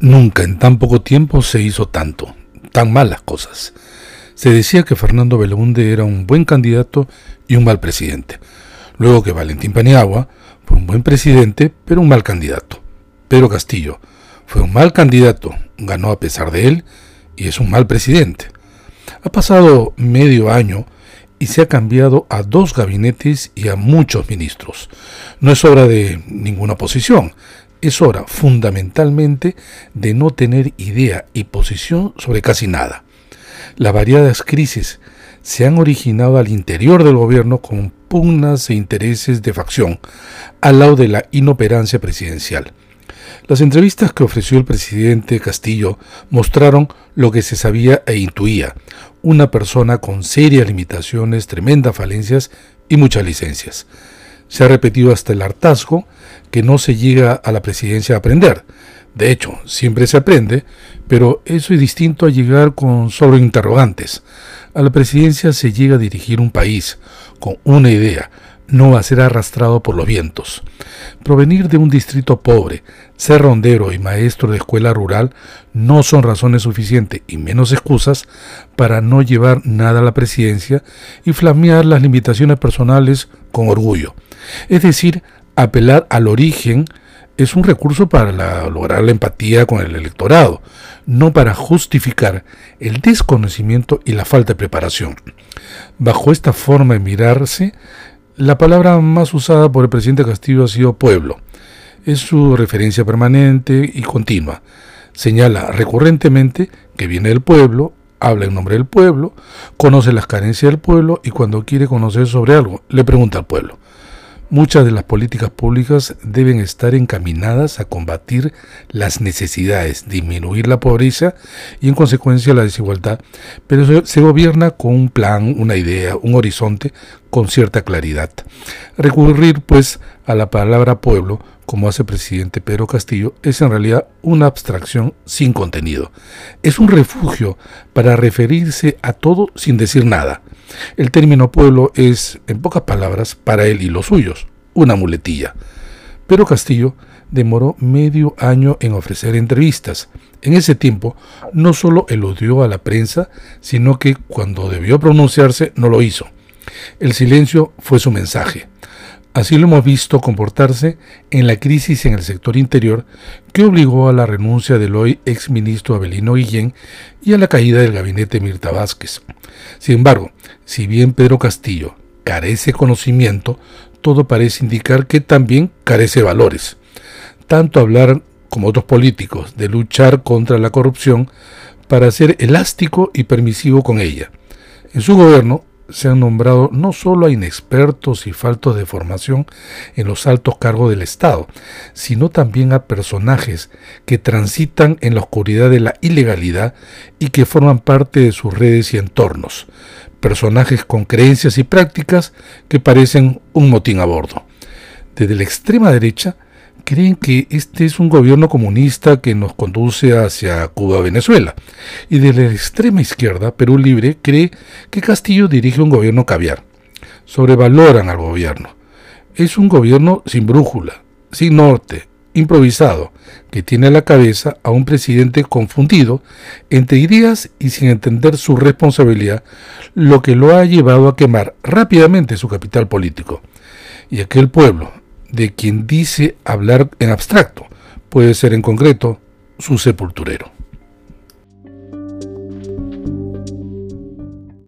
Nunca en tan poco tiempo se hizo tanto, tan malas cosas. Se decía que Fernando Belaunde era un buen candidato y un mal presidente. Luego que Valentín Paniagua fue un buen presidente, pero un mal candidato. Pedro Castillo fue un mal candidato, ganó a pesar de él y es un mal presidente. Ha pasado medio año y se ha cambiado a dos gabinetes y a muchos ministros. No es obra de ninguna oposición, es hora fundamentalmente de no tener idea y posición sobre casi nada. Las variadas crisis se han originado al interior del gobierno con pugnas e intereses de facción, al lado de la inoperancia presidencial. Las entrevistas que ofreció el presidente Castillo mostraron lo que se sabía e intuía, una persona con serias limitaciones, tremendas falencias y muchas licencias. Se ha repetido hasta el hartazgo que no se llega a la presidencia a aprender. De hecho, siempre se aprende, pero eso es distinto a llegar con solo interrogantes. A la presidencia se llega a dirigir un país con una idea, no a ser arrastrado por los vientos. Provenir de un distrito pobre, ser rondero y maestro de escuela rural no son razones suficientes y menos excusas para no llevar nada a la presidencia y flamear las limitaciones personales con orgullo. Es decir, apelar al origen es un recurso para lograr la empatía con el electorado, no para justificar el desconocimiento y la falta de preparación. Bajo esta forma de mirarse, la palabra más usada por el presidente Castillo ha sido pueblo. Es su referencia permanente y continua. Señala recurrentemente que viene del pueblo, habla en nombre del pueblo, conoce las carencias del pueblo y cuando quiere conocer sobre algo, le pregunta al pueblo. Muchas de las políticas públicas deben estar encaminadas a combatir las necesidades, disminuir la pobreza y en consecuencia la desigualdad, pero se gobierna con un plan, una idea, un horizonte con cierta claridad. Recurrir pues a la palabra pueblo, como hace presidente Pedro Castillo, es en realidad una abstracción sin contenido. Es un refugio para referirse a todo sin decir nada. El término pueblo es, en pocas palabras, para él y los suyos, una muletilla. Pero Castillo demoró medio año en ofrecer entrevistas. En ese tiempo no solo eludió a la prensa, sino que cuando debió pronunciarse no lo hizo. El silencio fue su mensaje. Así lo hemos visto comportarse en la crisis en el sector interior que obligó a la renuncia del hoy exministro Abelino Guillén y a la caída del gabinete Mirta Vázquez. Sin embargo, si bien Pedro Castillo carece conocimiento, todo parece indicar que también carece valores. Tanto hablar como otros políticos de luchar contra la corrupción para ser elástico y permisivo con ella. En su gobierno se han nombrado no solo a inexpertos y faltos de formación en los altos cargos del Estado, sino también a personajes que transitan en la oscuridad de la ilegalidad y que forman parte de sus redes y entornos, personajes con creencias y prácticas que parecen un motín a bordo. Desde la extrema derecha, creen que este es un gobierno comunista que nos conduce hacia Cuba-Venezuela. Y de la extrema izquierda, Perú Libre cree que Castillo dirige un gobierno caviar. Sobrevaloran al gobierno. Es un gobierno sin brújula, sin norte, improvisado, que tiene a la cabeza a un presidente confundido entre ideas y sin entender su responsabilidad, lo que lo ha llevado a quemar rápidamente su capital político. Y aquel pueblo, de quien dice hablar en abstracto, puede ser en concreto su sepulturero.